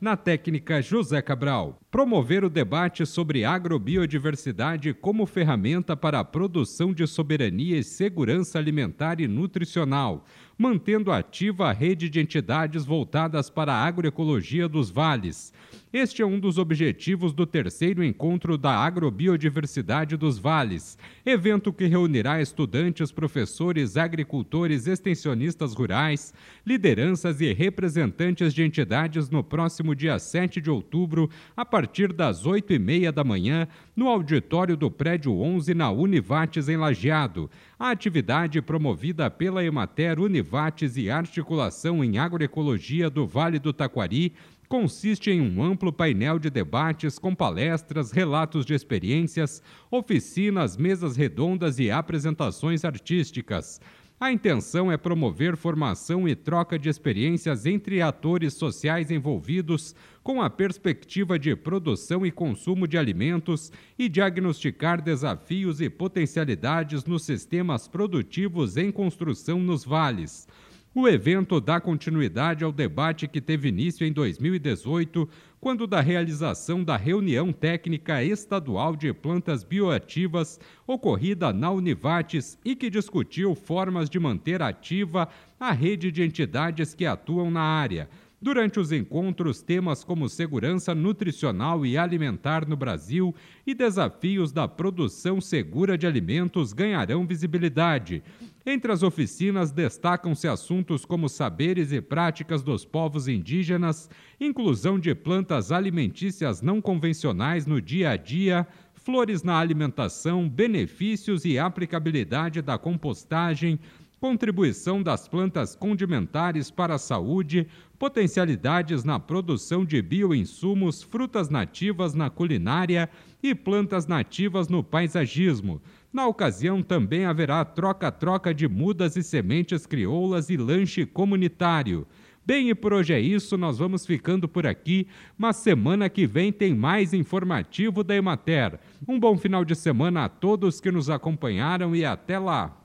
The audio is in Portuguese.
na técnica José Cabral. Promover o debate sobre agrobiodiversidade como ferramenta para a produção de soberania e segurança alimentar e nutricional mantendo ativa a rede de entidades voltadas para a agroecologia dos vales. Este é um dos objetivos do terceiro encontro da agrobiodiversidade dos vales, evento que reunirá estudantes, professores, agricultores, extensionistas rurais, lideranças e representantes de entidades no próximo dia 7 de outubro, a partir das 8 e meia da manhã, no auditório do prédio 11 na Univates em Lajeado. A atividade promovida pela Emater Univates e Articulação em Agroecologia do Vale do Taquari consiste em um amplo painel de debates com palestras, relatos de experiências, oficinas, mesas redondas e apresentações artísticas. A intenção é promover formação e troca de experiências entre atores sociais envolvidos com a perspectiva de produção e consumo de alimentos e diagnosticar desafios e potencialidades nos sistemas produtivos em construção nos vales. O evento dá continuidade ao debate que teve início em 2018, quando da realização da reunião técnica estadual de plantas bioativas ocorrida na Univates e que discutiu formas de manter ativa a rede de entidades que atuam na área Durante os encontros, temas como segurança nutricional e alimentar no Brasil e desafios da produção segura de alimentos ganharão visibilidade. Entre as oficinas destacam-se assuntos como saberes e práticas dos povos indígenas, inclusão de plantas alimentícias não convencionais no dia a dia, flores na alimentação, benefícios e aplicabilidade da compostagem, contribuição das plantas condimentares para a saúde, potencialidades na produção de bioinsumos, frutas nativas na culinária e plantas nativas no paisagismo. Na ocasião, também haverá troca-troca de mudas e sementes crioulas e lanche comunitário. Bem, e por hoje é isso, nós vamos ficando por aqui, mas semana que vem tem mais informativo da Emater. Um bom final de semana a todos que nos acompanharam e até lá!